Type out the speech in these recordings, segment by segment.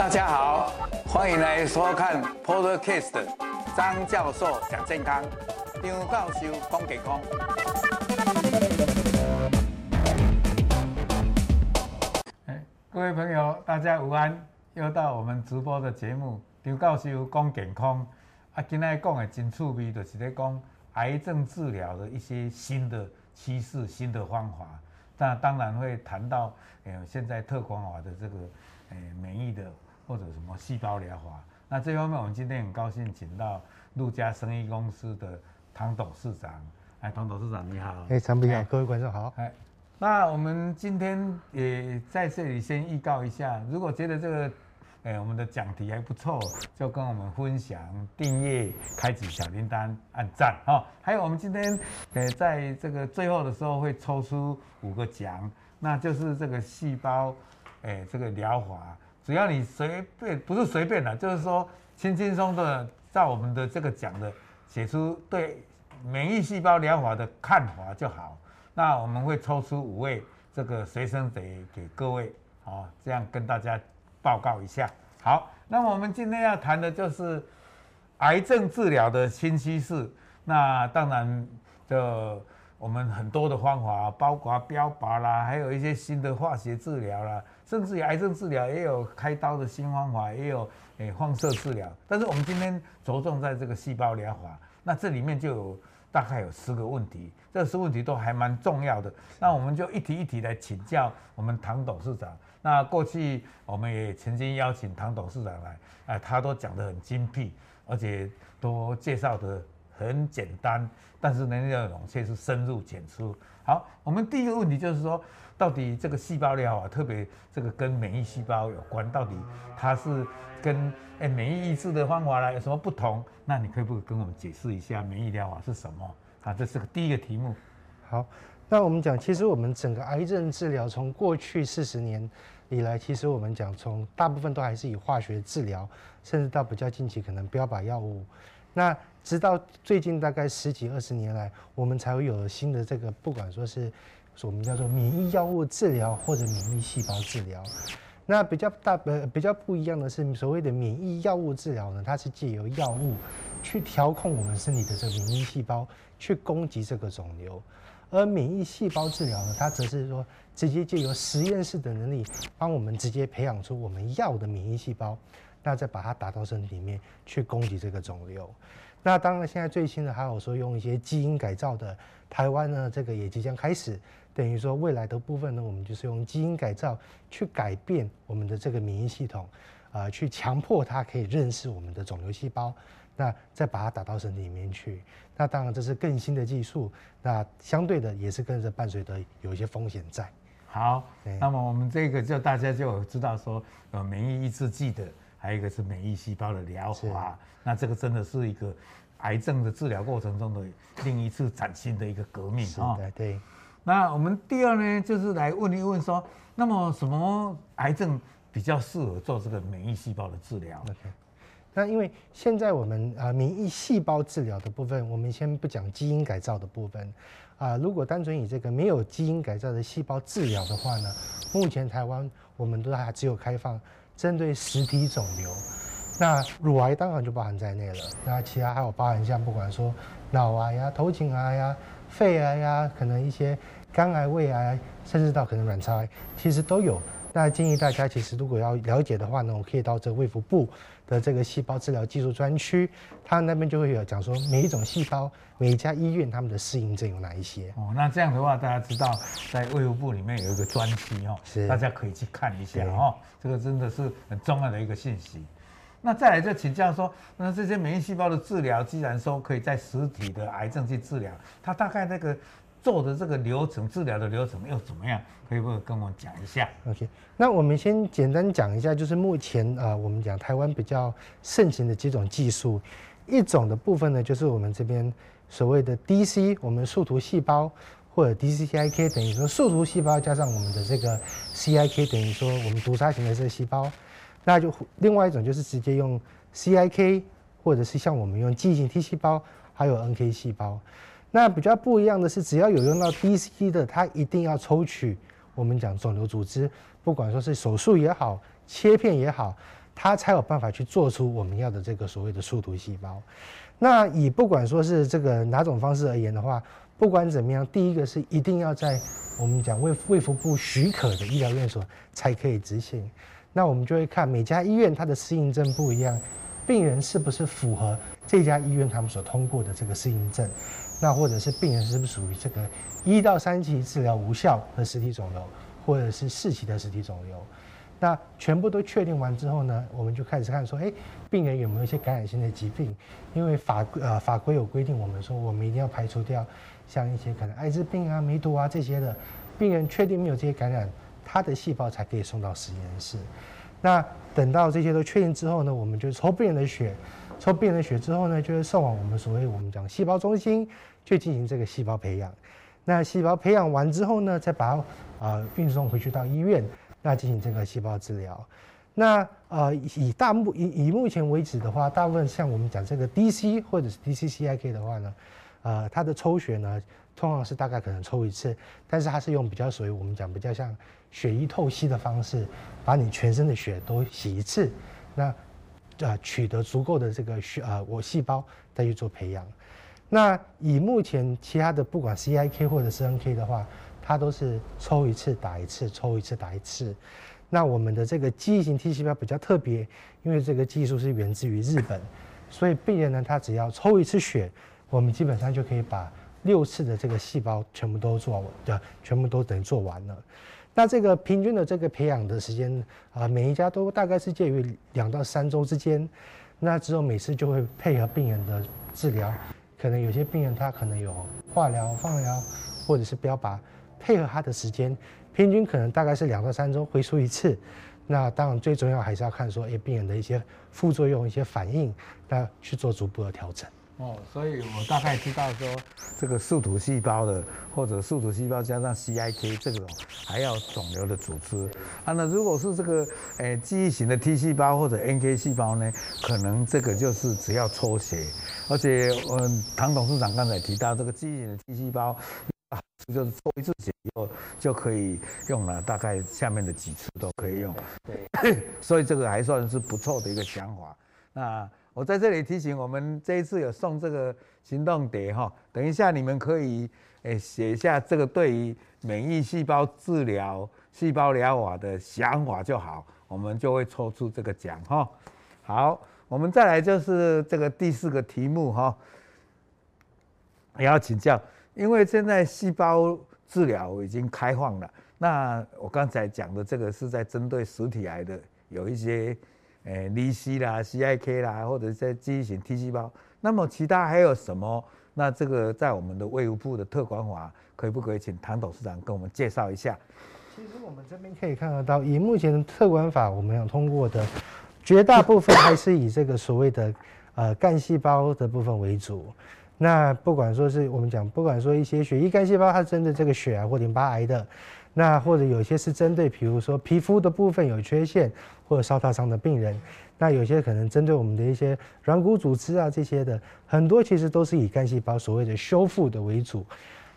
大家好，欢迎来收看 Podcast 张教授讲健康，张教授讲健康。各位朋友，大家午安，又到我们直播的节目，张教授讲健康。啊，今天讲的真趣味，就是在讲癌症治疗的一些新的趋势、新的方法。那当然会谈到，呃，现在特光华的这个，呃，免疫的或者什么细胞疗法。那这方面，我们今天很高兴请到陆家生意公司的唐董事长。哎，唐董事长你好。哎，常平好，各位观众好。哎，那我们今天也在这里先预告一下，如果觉得这个。哎，我们的讲题还不错，就跟我们分享、订阅、开启小铃铛、按赞哦。还有我们今天，呃，在这个最后的时候会抽出五个奖，那就是这个细胞，哎，这个疗法，只要你随便，不是随便的，就是说轻轻松的照我们的这个讲的写出对免疫细胞疗法的看法就好。那我们会抽出五位这个随身给给各位，好，这样跟大家。报告一下，好，那我们今天要谈的就是癌症治疗的新趋势。那当然，就我们很多的方法，包括标靶啦，还有一些新的化学治疗啦，甚至于癌症治疗也有开刀的新方法，也有诶放射治疗。但是我们今天着重在这个细胞疗法，那这里面就有大概有十个问题，这十个问题都还蛮重要的。那我们就一题一题来请教我们唐董事长。那过去我们也曾经邀请唐董事长来，哎，他都讲得很精辟，而且都介绍得很简单，但是呢，内容却是深入浅出。好，我们第一个问题就是说，到底这个细胞疗法，特别这个跟免疫细胞有关，到底它是跟哎免疫抑制的方法啦有什么不同？那你可以不可以跟我们解释一下免疫疗法是什么？啊，这是个第一个题目。好。那我们讲，其实我们整个癌症治疗从过去四十年以来，其实我们讲从大部分都还是以化学治疗，甚至到比较近期可能标靶药物。那直到最近大概十几二十年来，我们才会有新的这个，不管说是我们叫做免疫药物治疗或者免疫细胞治疗。那比较大呃比较不一样的是，所谓的免疫药物治疗呢，它是借由药物去调控我们身体的这个免疫细胞，去攻击这个肿瘤。而免疫细胞治疗呢，它则是说直接借由实验室的能力，帮我们直接培养出我们要的免疫细胞，那再把它打到身体里面去攻击这个肿瘤。那当然，现在最新的还有说用一些基因改造的，台湾呢这个也即将开始，等于说未来的部分呢，我们就是用基因改造去改变我们的这个免疫系统，啊、呃，去强迫它可以认识我们的肿瘤细胞。那再把它打到身体里面去，那当然这是更新的技术，那相对的也是跟着伴随的有一些风险在。好，那么我们这个就大家就知道说，呃，免疫抑制剂的，还有一个是免疫细胞的疗法，那这个真的是一个癌症的治疗过程中的另一次崭新的一个革命啊。对。那我们第二呢，就是来问一问说，那么什么癌症比较适合做这个免疫细胞的治疗？Okay. 那因为现在我们啊免疫细胞治疗的部分，我们先不讲基因改造的部分啊。如果单纯以这个没有基因改造的细胞治疗的话呢，目前台湾我们都还只有开放针对实体肿瘤。那乳癌当然就包含在内了。那其他还有包含像不管说脑癌呀、头颈癌呀、肺癌呀，可能一些肝癌、胃癌，甚至到可能卵巢癌，其实都有。那建议大家其实如果要了解的话呢，我可以到这个卫福部。的这个细胞治疗技术专区，他那边就会有讲说每一种细胞，每一家医院他们的适应症有哪一些哦。那这样的话，大家知道在卫生部里面有一个专区哦，是大家可以去看一下哦。这个真的是很重要的一个信息。那再来就请教说，那这些免疫细胞的治疗，既然说可以在实体的癌症去治疗，它大概那个。做的这个流程，治疗的流程又怎么样？可以不可以跟我讲一下？OK，那我们先简单讲一下，就是目前啊、呃，我们讲台湾比较盛行的几种技术，一种的部分呢，就是我们这边所谓的 DC，我们树突细胞或者 DCIK，等于说树突细胞加上我们的这个 CIK，等于说我们毒杀型的这个细胞。那就另外一种就是直接用 CIK，或者是像我们用记忆型 T 细胞，还有 NK 细胞。那比较不一样的是，只要有用到 DC 的，它一定要抽取我们讲肿瘤组织，不管说是手术也好，切片也好，它才有办法去做出我们要的这个所谓的树突细胞。那以不管说是这个哪种方式而言的话，不管怎么样，第一个是一定要在我们讲卫卫福部许可的医疗院所才可以执行。那我们就会看每家医院它的适应症不一样，病人是不是符合这家医院他们所通过的这个适应症，那或者是病人是不是属于这个一到三期治疗无效的实体肿瘤，或者是四期的实体肿瘤。那全部都确定完之后呢，我们就开始看说，哎，病人有没有一些感染性的疾病？因为法呃法规有规定，我们说我们一定要排除掉像一些可能艾滋病啊、梅毒啊这些的病人，确定没有这些感染，他的细胞才可以送到实验室。那等到这些都确定之后呢，我们就抽病人的血，抽病人的血之后呢，就会送往我们所谓我们讲细胞中心去进行这个细胞培养。那细胞培养完之后呢，再把它啊运送回去到医院。那进行这个细胞治疗，那呃以大目以以目前为止的话，大部分像我们讲这个 DC 或者是 DCCIK 的话呢，呃它的抽血呢，通常是大概可能抽一次，但是它是用比较属于我们讲比较像血液透析的方式，把你全身的血都洗一次，那呃取得足够的这个血呃我细胞再去做培养。那以目前其他的不管 CIK 或者是 NK 的话。它都是抽一次打一次，抽一次打一次。那我们的这个记忆型 T 细胞比较特别，因为这个技术是源自于日本，所以病人呢，他只要抽一次血，我们基本上就可以把六次的这个细胞全部都做完，的全部都等于做完了。那这个平均的这个培养的时间啊，每一家都大概是介于两到三周之间。那之后每次就会配合病人的治疗，可能有些病人他可能有化疗、放疗，或者是标靶。配合他的时间，平均可能大概是两到三周回输一次。那当然最重要还是要看说，哎，病人的一些副作用、一些反应，那去做逐步的调整。哦，所以我大概知道说，这个树突细胞的，或者树突细胞加上 CIK 这种还要肿瘤的组织。啊，那如果是这个，诶，记忆型的 T 细胞或者 NK 细胞呢，可能这个就是只要抽血，而且，嗯，唐董事长刚才提到这个记忆型的 T 细胞。就是抽一次血以后就可以用了，大概下面的几次都可以用。对，所以这个还算是不错的一个想法。那我在这里提醒我们，这一次有送这个行动碟哈，等一下你们可以诶写一下这个对于免疫细胞治疗、细胞疗法的想法就好，我们就会抽出这个奖哈。好，我们再来就是这个第四个题目哈，也要请教。因为现在细胞治疗已经开放了，那我刚才讲的这个是在针对实体癌的，有一些诶 DC 啦、CIK 啦，或者是在记忆型 T 细胞。那么其他还有什么？那这个在我们的卫福部的特管法，可不可以请唐董事长跟我们介绍一下？其实我们这边可以看得到，以目前的特管法，我们有通过的绝大部分还是以这个所谓的呃干细胞的部分为主。那不管说是我们讲，不管说一些血液干细胞，它针对这个血癌或淋巴癌的，那或者有些是针对，比如说皮肤的部分有缺陷或者烧烫伤的病人，那有些可能针对我们的一些软骨组织啊这些的，很多其实都是以干细胞所谓的修复的为主。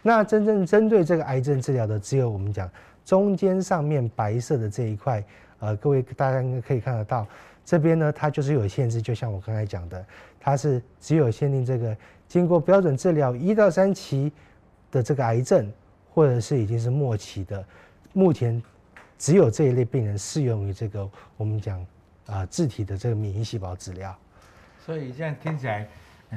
那真正针对这个癌症治疗的，只有我们讲中间上面白色的这一块，呃，各位大家应该可以看得到，这边呢它就是有限制，就像我刚才讲的，它是只有限定这个。经过标准治疗一到三期的这个癌症，或者是已经是末期的，目前只有这一类病人适用于这个我们讲啊自体的这个免疫细胞治疗。所以现在听起来，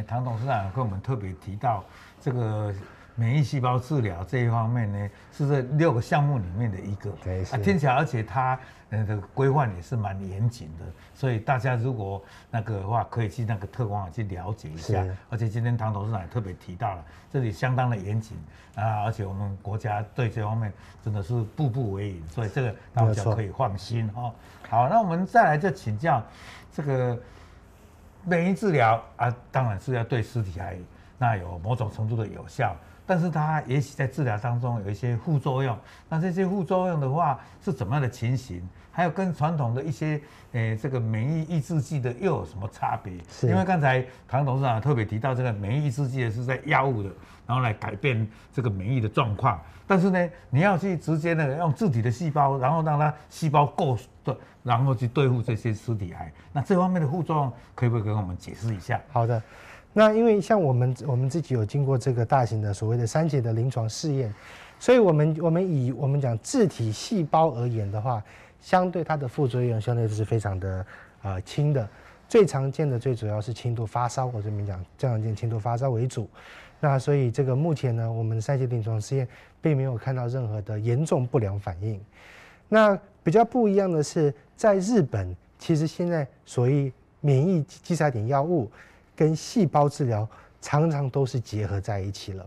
唐董事长跟我们特别提到这个免疫细胞治疗这一方面呢，是这六个项目里面的一个。对，啊，听起来而且它。呃，这个规范也是蛮严谨的，所以大家如果那个的话，可以去那个特管去了解一下。而且今天唐董事长也特别提到了，这里相当的严谨啊，而且我们国家对这方面真的是步步为营，所以这个大家可以放心哦。好，那我们再来就请教这个免疫治疗啊，当然是要对尸体癌那有某种程度的有效。但是它也许在治疗当中有一些副作用。那这些副作用的话是怎么样的情形？还有跟传统的一些诶、欸、这个免疫抑制剂的又有什么差别？是因为刚才唐董事长特别提到，这个免疫抑制剂的是在药物的，然后来改变这个免疫的状况。但是呢，你要去直接呢用自己的细胞，然后让它细胞够的，然后去对付这些尸体癌。那这方面的副作用可不可以跟我们解释一下？好的，那因为像我们我们自己有经过这个大型的所谓的三期的临床试验，所以我们我们以我们讲自体细胞而言的话。相对它的副作用相对是非常的呃轻的，最常见的最主要是轻度发烧，我这边讲最常见轻度发烧为主。那所以这个目前呢，我们三期临床试验并没有看到任何的严重不良反应。那比较不一样的是，在日本，其实现在所谓免疫击杀点药物跟细胞治疗常常都是结合在一起了。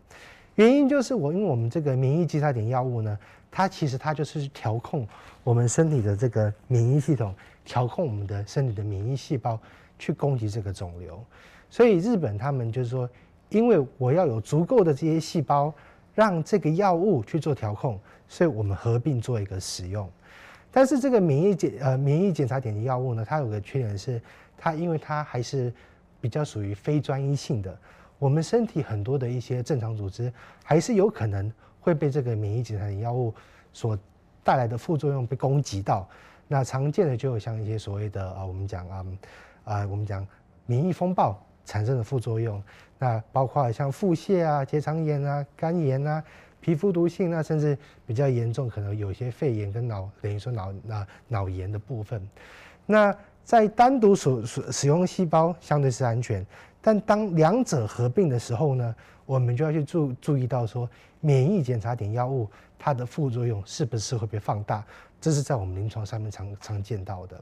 原因就是我因为我们这个免疫检查点药物呢。它其实它就是调控我们身体的这个免疫系统，调控我们的身体的免疫细胞去攻击这个肿瘤。所以日本他们就是说，因为我要有足够的这些细胞，让这个药物去做调控，所以我们合并做一个使用。但是这个免疫检呃免疫检查点的药物呢，它有个缺点是，它因为它还是比较属于非专一性的，我们身体很多的一些正常组织还是有可能。会被这个免疫检查点药物所带来的副作用被攻击到，那常见的就有像一些所谓的啊，我们讲啊啊，我们讲免疫风暴产生的副作用，那包括像腹泻啊、结肠炎啊、肝炎啊、皮肤毒性，那甚至比较严重，可能有些肺炎跟脑等于说脑那脑炎的部分。那在单独所所使用细胞相对是安全，但当两者合并的时候呢，我们就要去注注意到说，免疫检查点药物它的副作用是不是会被放大？这是在我们临床上面常常见到的。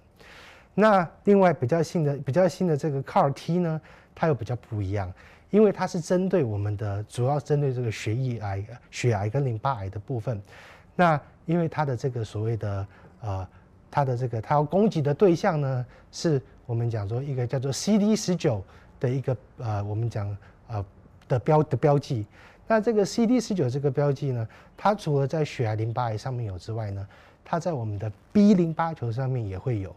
那另外比较新的比较新的这个 CAR-T 呢，它又比较不一样，因为它是针对我们的主要针对这个血液癌、血癌跟淋巴癌的部分。那因为它的这个所谓的呃，它的这个它要攻击的对象呢，是我们讲说一个叫做 CD 十九的一个呃，我们讲呃。的标的标记，那这个 CD 十九这个标记呢，它除了在血癌淋巴癌上面有之外呢，它在我们的 B 淋巴球上面也会有，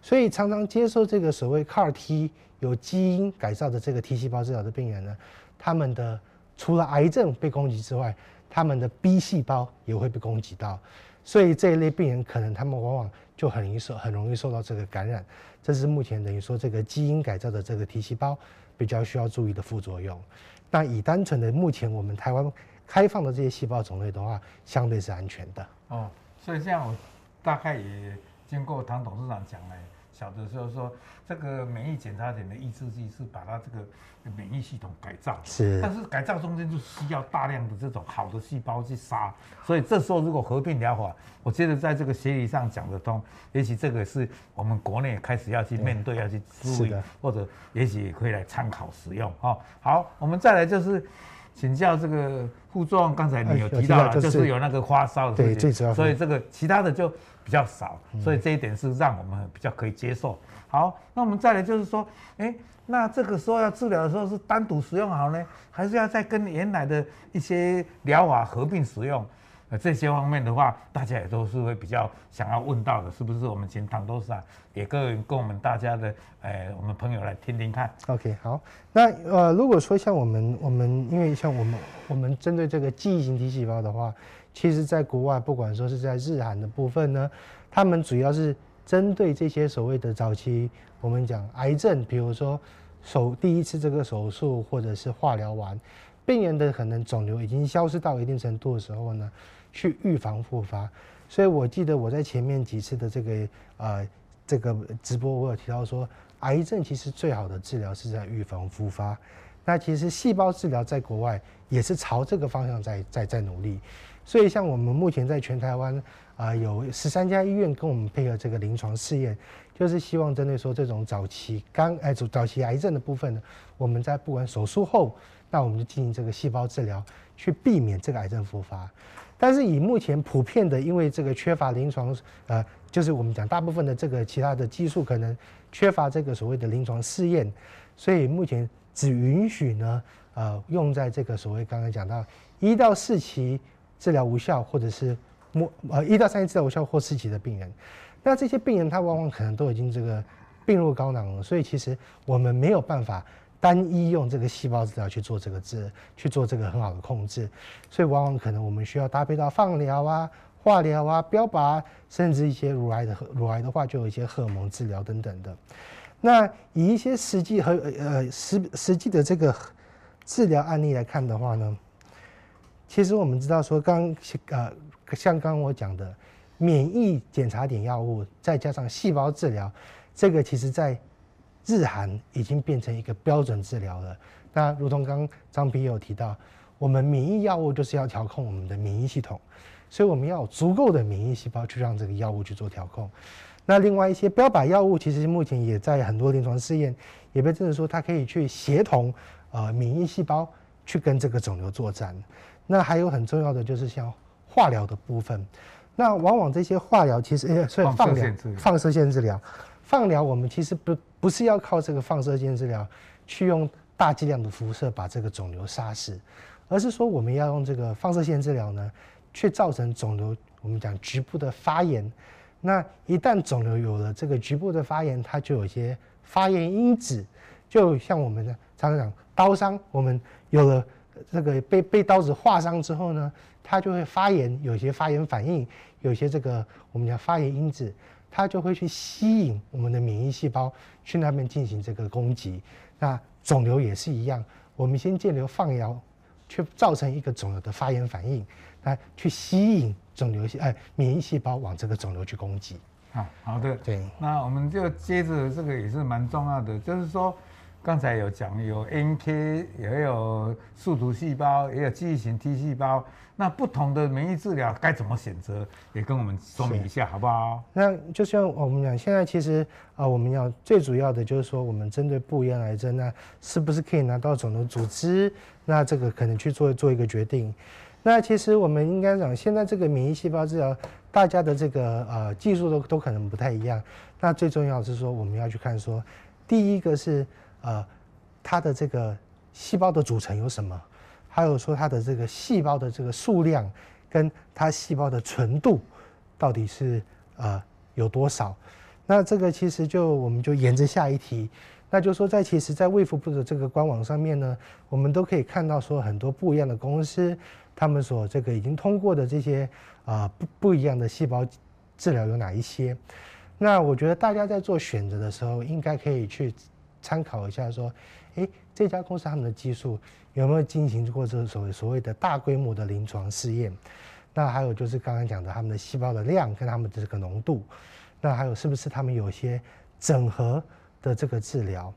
所以常常接受这个所谓 CAR-T 有基因改造的这个 T 细胞治疗的病人呢，他们的除了癌症被攻击之外，他们的 B 细胞也会被攻击到，所以这一类病人可能他们往往就很容易受很容易受到这个感染，这是目前等于说这个基因改造的这个 T 细胞比较需要注意的副作用。那以单纯的目前我们台湾开放的这些细胞种类的话，相对是安全的。哦，所以这样我大概也经过唐董事长讲了，晓得就是说，这个免疫检查点的抑制剂是把它这个免疫系统改造，是，但是改造中间就需要大量的这种好的细胞去杀，所以这时候如果合并疗法，我觉得在这个协议上讲得通，也许这个是我们国内开始要去面对，要去注意，或者也许也可以来参考使用。哈，好，我们再来就是请教这个副作用，刚才你有提到了，就是有那个发烧的，对，最主要，所以这个其他的就比较少，所以这一点是让我们比较可以接受。好，那我们再来就是说，哎，那这个时候要治疗的时候是单独使用好呢，还是要再跟原来的一些疗法合并使用？呃，这些方面的话，大家也都是会比较想要问到的，是不是？我们请唐董事长也跟跟我们大家的，呃，我们朋友来听听看。OK，好，那呃，如果说像我们我们，因为像我们我们针对这个记忆型 T 细胞的话，其实在国外，不管说是在日韩的部分呢，他们主要是针对这些所谓的早期，我们讲癌症，比如说手第一次这个手术或者是化疗完，病人的可能肿瘤已经消失到一定程度的时候呢。去预防复发，所以我记得我在前面几次的这个呃这个直播，我有提到说，癌症其实最好的治疗是在预防复发。那其实细胞治疗在国外也是朝这个方向在在在努力。所以像我们目前在全台湾啊有十三家医院跟我们配合这个临床试验，就是希望针对说这种早期肝癌早早期癌症的部分呢，我们在不管手术后，那我们就进行这个细胞治疗，去避免这个癌症复发。但是以目前普遍的，因为这个缺乏临床，呃，就是我们讲大部分的这个其他的技术可能缺乏这个所谓的临床试验，所以目前只允许呢，呃用在这个所谓刚才讲到一到四期治疗无效，或者是末呃一到三期治疗无效或四期的病人，那这些病人他往往可能都已经这个病入膏肓了，所以其实我们没有办法单一用这个细胞治疗去做这个治去做这个很好的控制，所以往往可能我们需要搭配到放疗啊。化疗啊，标靶，甚至一些乳癌的乳癌的话，就有一些荷尔蒙治疗等等的。那以一些实际和呃实实际的这个治疗案例来看的话呢，其实我们知道说刚，刚呃像刚刚我讲的免疫检查点药物，再加上细胞治疗，这个其实在日韩已经变成一个标准治疗了。那如同刚刚张斌有提到，我们免疫药物就是要调控我们的免疫系统。所以我们要有足够的免疫细胞去让这个药物去做调控。那另外一些标靶药物，其实目前也在很多临床试验也被证实说它可以去协同呃免疫细胞去跟这个肿瘤作战。那还有很重要的就是像化疗的部分。那往往这些化疗其实，所以放疗、放射线治疗、放疗，我们其实不不是要靠这个放射线治疗去用大剂量的辐射把这个肿瘤杀死，而是说我们要用这个放射线治疗呢。去造成肿瘤，我们讲局部的发炎。那一旦肿瘤有了这个局部的发炎，它就有一些发炎因子，就像我们常常讲刀伤，我们有了这个被被刀子划伤之后呢，它就会发炎，有些发炎反应，有些这个我们讲发炎因子，它就会去吸引我们的免疫细胞去那边进行这个攻击。那肿瘤也是一样，我们先借流放疗，去造成一个肿瘤的发炎反应。来去吸引肿瘤细哎免疫细胞往这个肿瘤去攻击。好好的，对。那我们就接着这个也是蛮重要的，就是说刚才有讲有 NK 也有树突细胞，也有记忆型 T 细胞。那不同的免疫治疗该怎么选择，也跟我们说明一下好不好？那就像我们讲，现在其实啊，我们要最主要的就是说，我们针对不一样癌症，那是不是可以拿到肿瘤组织？那这个可能去做做一个决定。那其实我们应该讲，现在这个免疫细胞治疗，大家的这个呃技术都都可能不太一样。那最重要的是说，我们要去看说，第一个是呃它的这个细胞的组成有什么，还有说它的这个细胞的这个数量，跟它细胞的纯度到底是呃有多少。那这个其实就我们就沿着下一题，那就说在其实，在卫福部的这个官网上面呢，我们都可以看到说很多不一样的公司。他们所这个已经通过的这些啊不不一样的细胞治疗有哪一些？那我觉得大家在做选择的时候，应该可以去参考一下，说，诶，这家公司他们的技术有没有进行过这所谓所谓的大规模的临床试验？那还有就是刚刚讲的他们的细胞的量跟他们的这个浓度，那还有是不是他们有些整合的这个治疗？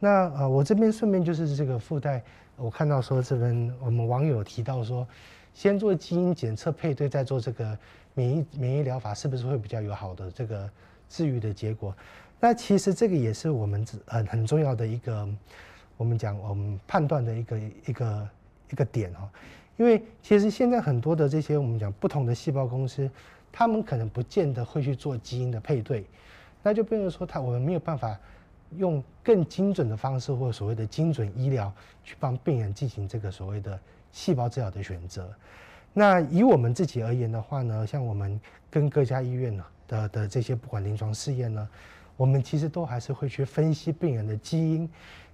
那呃，我这边顺便就是这个附带。我看到说这边我们网友提到说，先做基因检测配对，再做这个免疫免疫疗法，是不是会比较有好的这个治愈的结果？那其实这个也是我们很很重要的一个，我们讲我们判断的一个一个一个点哈。因为其实现在很多的这些我们讲不同的细胞公司，他们可能不见得会去做基因的配对，那就变成说他我们没有办法。用更精准的方式，或所谓的精准医疗，去帮病人进行这个所谓的细胞治疗的选择。那以我们自己而言的话呢，像我们跟各家医院的的这些不管临床试验呢，我们其实都还是会去分析病人的基因。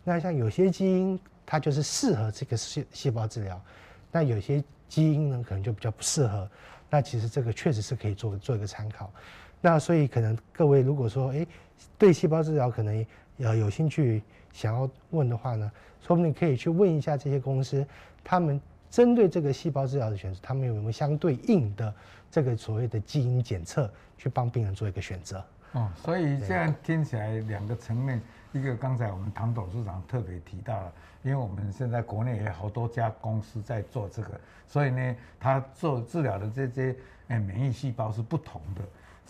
那像有些基因它就是适合这个细细胞治疗，那有些基因呢可能就比较不适合。那其实这个确实是可以做做一个参考。那所以可能各位如果说诶对细胞治疗可能。呃，有兴趣想要问的话呢，说不定可以去问一下这些公司，他们针对这个细胞治疗的选择，他们有没有相对应的这个所谓的基因检测，去帮病人做一个选择。哦，所以这样听起来两个层面，一个刚才我们唐董事长特别提到了，因为我们现在国内也有好多家公司在做这个，所以呢，他做治疗的这些免疫细胞是不同的。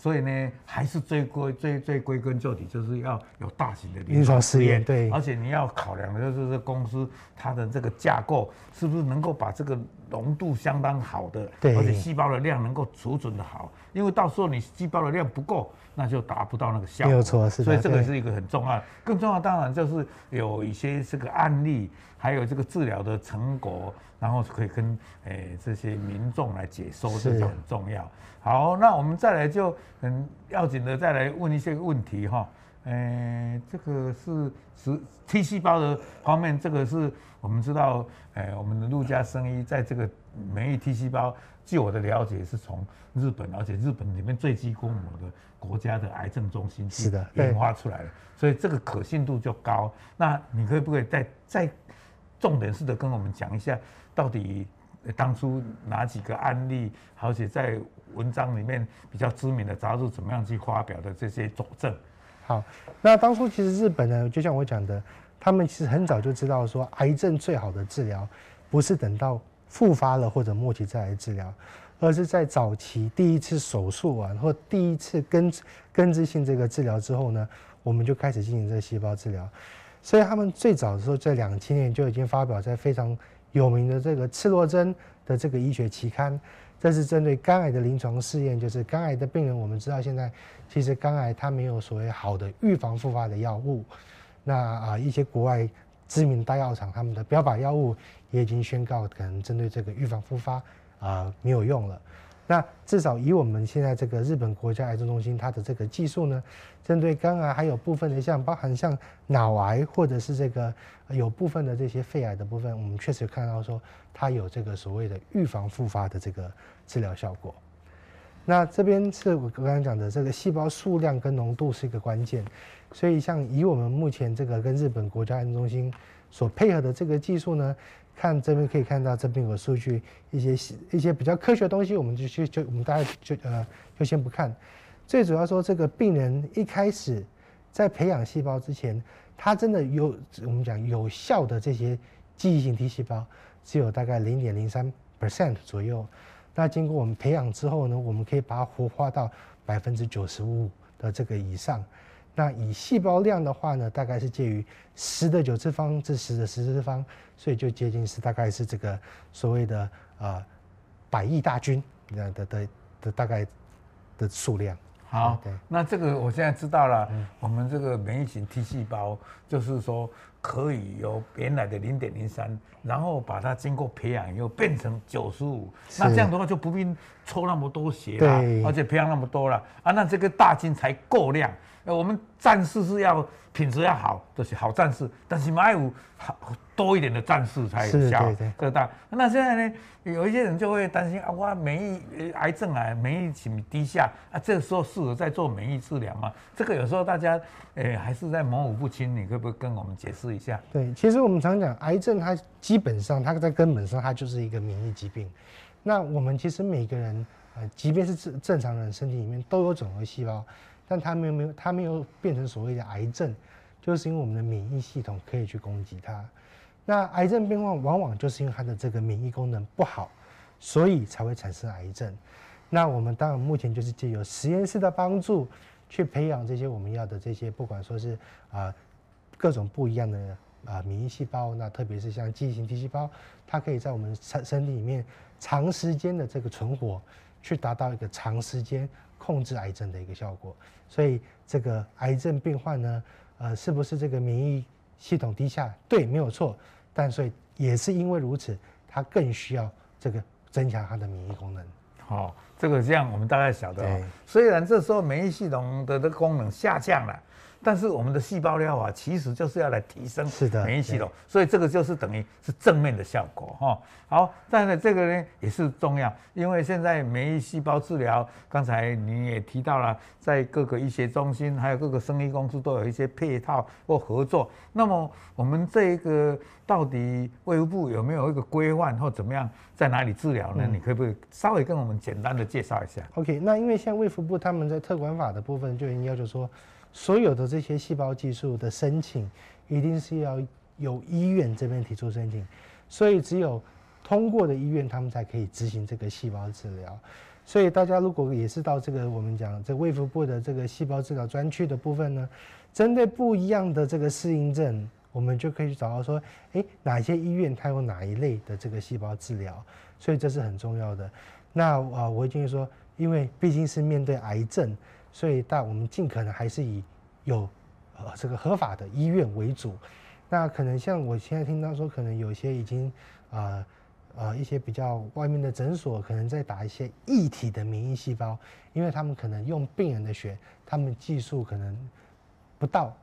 所以呢，还是最归最最归根究底，就是要有大型的临床试验，对，而且你要考量的就是这公司它的这个架构是不是能够把这个浓度相当好的，对，而且细胞的量能够储存的好，因为到时候你细胞的量不够，那就达不到那个效果。没有错，是的。所以这个是一个很重要，更重要当然就是有一些这个案例，还有这个治疗的成果，然后可以跟诶、欸、这些民众来解说，这就很重要。好，那我们再来就很要紧的再来问一些问题哈。呃，这个是是 T 细胞的方面，这个是我们知道，呃，我们的陆家生医在这个免疫 T 细胞，据我的了解是从日本，而且日本里面最具规模的国家的癌症中心是的研发出来的，所以这个可信度就高。那你可以不可以再再重点式的跟我们讲一下，到底当初哪几个案例，而且在文章里面比较知名的杂志怎么样去发表的这些佐证？好，那当初其实日本呢，就像我讲的，他们其实很早就知道说，癌症最好的治疗不是等到复发了或者末期再来治疗，而是在早期第一次手术完或第一次根根治性这个治疗之后呢，我们就开始进行这个细胞治疗。所以他们最早的时候在两千年就已经发表在非常有名的这个赤裸针的这个医学期刊。这是针对肝癌的临床试验，就是肝癌的病人，我们知道现在其实肝癌它没有所谓好的预防复发的药物，那啊一些国外知名大药厂他们的标靶药物也已经宣告可能针对这个预防复发啊没有用了。那至少以我们现在这个日本国家癌症中心它的这个技术呢，针对肝癌还有部分的像包含像脑癌或者是这个有部分的这些肺癌的部分，我们确实看到说它有这个所谓的预防复发的这个治疗效果。那这边是我刚刚讲的这个细胞数量跟浓度是一个关键，所以像以我们目前这个跟日本国家癌症中心所配合的这个技术呢。看这边可以看到，这边有数据，一些一些比较科学的东西，我们就去就我们大家就呃就先不看。最主要说，这个病人一开始在培养细胞之前，他真的有我们讲有效的这些记忆型 T 细胞，只有大概零点零三 percent 左右。那经过我们培养之后呢，我们可以把它活化到百分之九十五的这个以上。那以细胞量的话呢，大概是介于十的九次方至十的十次方，所以就接近是大概是这个所谓的啊、呃、百亿大军的的的的大概的数量。好，那这个我现在知道了，嗯、我们这个免疫型 T 细胞就是说可以由原来的零点零三，然后把它经过培养以后变成九十五，那这样的话就不必抽那么多血了，而且培养那么多了啊，那这个大金才够量。呃，我们战士是要品质要好，就是好战士，但是还有好多一点的战士才有效，对对对，大。那现在呢，有一些人就会担心啊，我免疫癌症啊，免疫性低下啊，这个时候适合在做免疫治疗吗？这个有时候大家诶、欸、还是在模糊不清，你可不可以跟我们解释一下？对，其实我们常讲，癌症它基本上它在根本上它就是一个免疫疾病。那我们其实每个人呃，即便是正正常人身体里面都有肿瘤细胞。但它没有没有，它没有变成所谓的癌症，就是因为我们的免疫系统可以去攻击它。那癌症变化往往就是因为它的这个免疫功能不好，所以才会产生癌症。那我们当然目前就是借由实验室的帮助，去培养这些我们要的这些，不管说是啊、呃、各种不一样的啊、呃、免疫细胞，那特别是像记忆型 T 细胞，它可以在我们身身体里面长时间的这个存活，去达到一个长时间。控制癌症的一个效果，所以这个癌症病患呢，呃，是不是这个免疫系统低下？对，没有错。但所以也是因为如此，它更需要这个增强它的免疫功能。好、哦，这个这样我们大概晓得、哦。虽然这时候免疫系统的这个功能下降了。但是我们的细胞疗法其实就是要来提升免疫系统，所以这个就是等于是正面的效果哈。好，但是这个呢也是重要，因为现在免疫细胞治疗，刚才你也提到了，在各个医学中心还有各个生医公司都有一些配套或合作。那么我们这个到底卫福部有没有一个规范或怎么样，在哪里治疗呢？嗯、你可不可以稍微跟我们简单的介绍一下？OK，那因为像卫福部他们在特管法的部分就已经要求说。所有的这些细胞技术的申请，一定是要由医院这边提出申请，所以只有通过的医院，他们才可以执行这个细胞治疗。所以大家如果也是到这个我们讲这卫福部的这个细胞治疗专区的部分呢，针对不一样的这个适应症，我们就可以去找到说，诶，哪些医院它有哪一类的这个细胞治疗，所以这是很重要的。那啊，我已经说，因为毕竟是面对癌症，所以但我们尽可能还是以有呃这个合法的医院为主。那可能像我现在听到说，可能有些已经啊。呃，一些比较外面的诊所可能在打一些异体的免疫细胞，因为他们可能用病人的血，他们技术可能不到，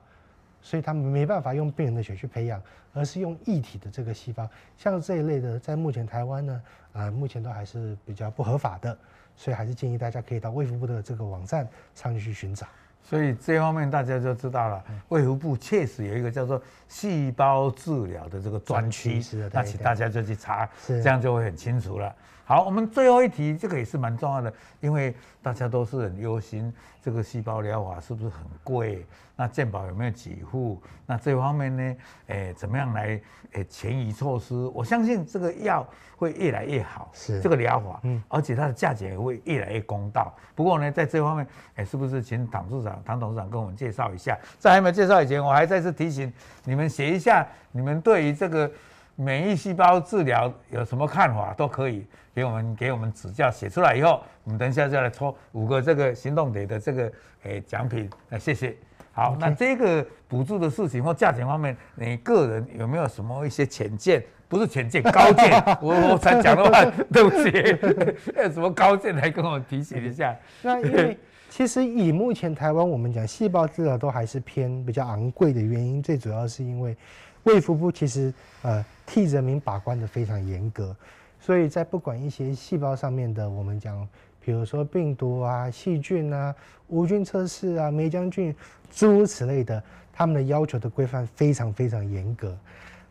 所以他们没办法用病人的血去培养，而是用异体的这个细胞。像这一类的，在目前台湾呢，啊、呃，目前都还是比较不合法的，所以还是建议大家可以到卫福部的这个网站上去寻找。所以这方面大家就知道了，卫福部确实有一个叫做细胞治疗的这个专区，那请大家就去查，这样就会很清楚了。好，我们最后一题，这个也是蛮重要的，因为大家都是很忧心这个细胞疗法是不是很贵？那健保有没有给付？那这方面呢？诶，怎么样来诶前移措施？我相信这个药会越来越好，是这个疗法，嗯，而且它的价钱也会越来越公道。不过呢，在这方面，诶，是不是请唐处长、唐董事长跟我们介绍一下？在还没有介绍以前，我还再次提醒你们写一下，你们对于这个。免疫细胞治疗有什么看法都可以给我们给我们指教，写出来以后，我们等一下就来抽五个这个行动点的这个诶奖品。那谢谢。好.那这个补助的事情或价钱方面，你个人有没有什么一些浅见？不是浅见，高见。我我才讲的话，对不起，有什么高见来跟我提醒一下？那因为其实以目前台湾我们讲细胞治疗都还是偏比较昂贵的原因，最主要是因为。卫福部其实呃替人民把关的非常严格，所以在不管一些细胞上面的，我们讲，比如说病毒啊、细菌啊、无菌测试啊、霉浆菌诸如此类的，他们的要求的规范非常非常严格。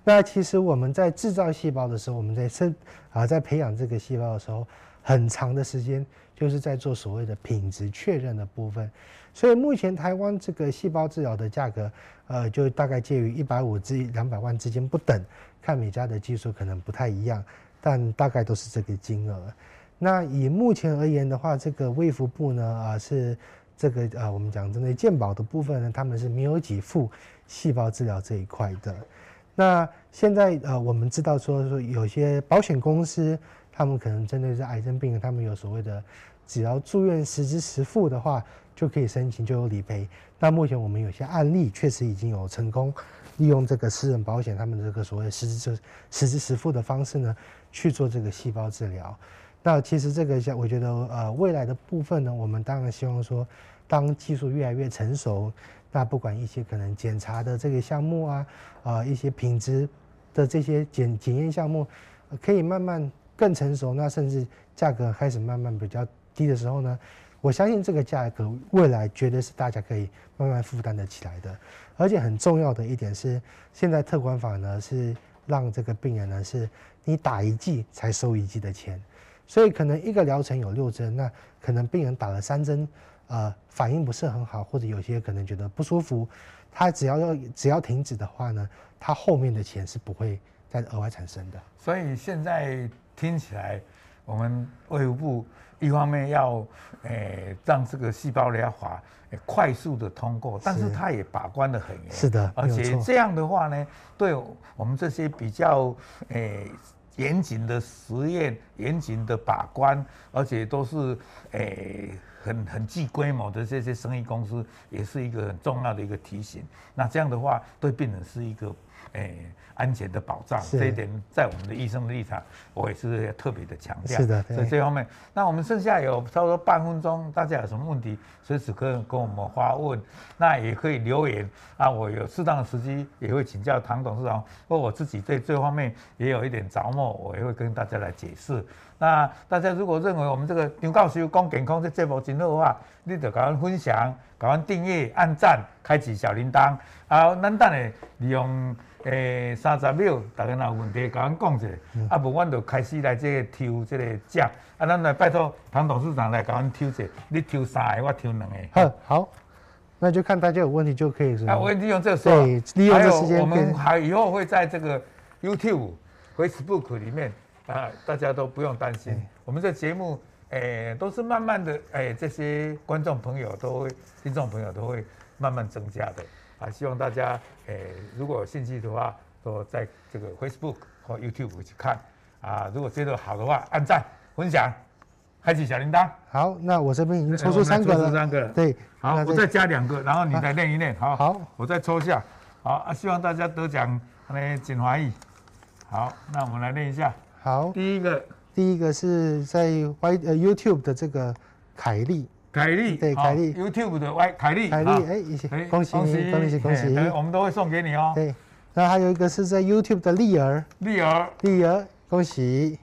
那其实我们在制造细胞的时候，我们在生啊在培养这个细胞的时候，很长的时间就是在做所谓的品质确认的部分。所以目前台湾这个细胞治疗的价格，呃，就大概介于一百五至两百万之间不等，看每家的技术可能不太一样，但大概都是这个金额。那以目前而言的话，这个卫福部呢，啊、是这个、呃，我们讲针对健保的部分呢，他们是没有给付细胞治疗这一块的。那现在呃，我们知道说说有些保险公司，他们可能针对这癌症病人，他们有所谓的，只要住院实支实付的话。就可以申请，就有理赔。那目前我们有些案例确实已经有成功利用这个私人保险，他们这个所谓实支实实支实付的方式呢，去做这个细胞治疗。那其实这个像我觉得呃未来的部分呢，我们当然希望说，当技术越来越成熟，那不管一些可能检查的这个项目啊，啊、呃、一些品质的这些检检验项目，可以慢慢更成熟，那甚至价格开始慢慢比较低的时候呢。我相信这个价格未来绝对是大家可以慢慢负担得起来的，而且很重要的一点是，现在特管法呢是让这个病人呢是你打一剂才收一剂的钱，所以可能一个疗程有六针，那可能病人打了三针，呃，反应不是很好，或者有些可能觉得不舒服，他只要要只要停止的话呢，他后面的钱是不会再额外产生的。所以现在听起来，我们卫福部。一方面要诶、欸、让这个细胞疗法快速的通过，但是他也把关的很严。是的，而且这样的话呢，对我们这些比较诶严谨的实验、严谨的把关，而且都是诶、欸、很很具规模的这些生意公司，也是一个很重要的一个提醒。那这样的话，对病人是一个。诶，安全的保障这一点，在我们的医生的立场，我也是要特别的强调。是的，所以这方面，那我们剩下有差不多半分钟，大家有什么问题，随时可以跟我们发问，那也可以留言啊。我有适当的时机，也会请教唐董事长，或我自己对这方面也有一点着墨，我也会跟大家来解释。那大家如果认为我们这个张教授讲健康这节目真好的话，你就给我们分享，给我们订阅、按赞、开启小铃铛。好，咱等下利用。诶，三十秒，大家若有问题，甲阮讲者，啊，无阮就开始来这个抽这个奖，啊，咱来拜托唐董事长来甲阮抽者，你抽三个，我抽两个。好，好，那就看大家有问题就可以？啊，我利用这个时候，对，利用这时间。我们还以后会在这个 YouTube、Facebook 里面啊，大家都不用担心，我们这节目哎，都是慢慢的，哎，这些观众朋友都会、听众朋友都会慢慢增加的啊。希望大家，哎，如果有兴趣的话，都在这个 Facebook 或 YouTube 去看啊。如果觉得好的话，按赞、分享、开启小铃铛。好，那我这边已经抽出三个了。抽出三个。对，好，我再加两个，然后你再练一练。好，好，我再抽下。好啊，希望大家得奖，那锦华义。好，那我们来练一下。好，第一个。第一个是在 Y 呃 YouTube 的这个凯利，凯利对凯利 YouTube 的 Y 凯丽，凯丽哎，恭喜恭喜恭喜恭喜，我们都会送给你哦。对，然后还有一个是在 YouTube 的丽儿，丽儿。丽儿恭喜，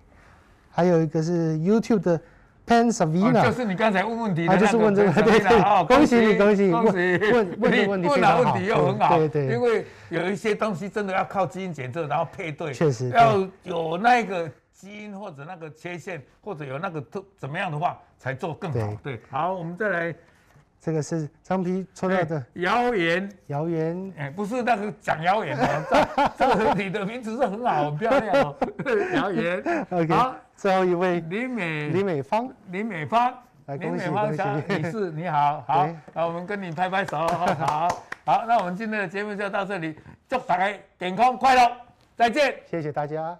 还有一个是 YouTube 的 Pensavina，就是你刚才问问题的，就是问这个对对，恭喜你恭喜恭喜，问问的问题非常好，问题又很好，对对，因为有一些东西真的要靠基因检测，然后配对，确实要有那个。基因或者那个缺陷，或者有那个特怎么样的话，才做更好。对，好，我们再来，这个是张皮抽到的谣言，谣言，哎，不是那个讲谣言哦，这个你的名字是很好，很漂亮哦。谣言，OK，好，最后一位李美李美芳，李美芳，李美芳小女士，你好，好，那我们跟你拍拍手，好，好，那我们今天的节目就到这里，祝大家健康快乐，再见，谢谢大家。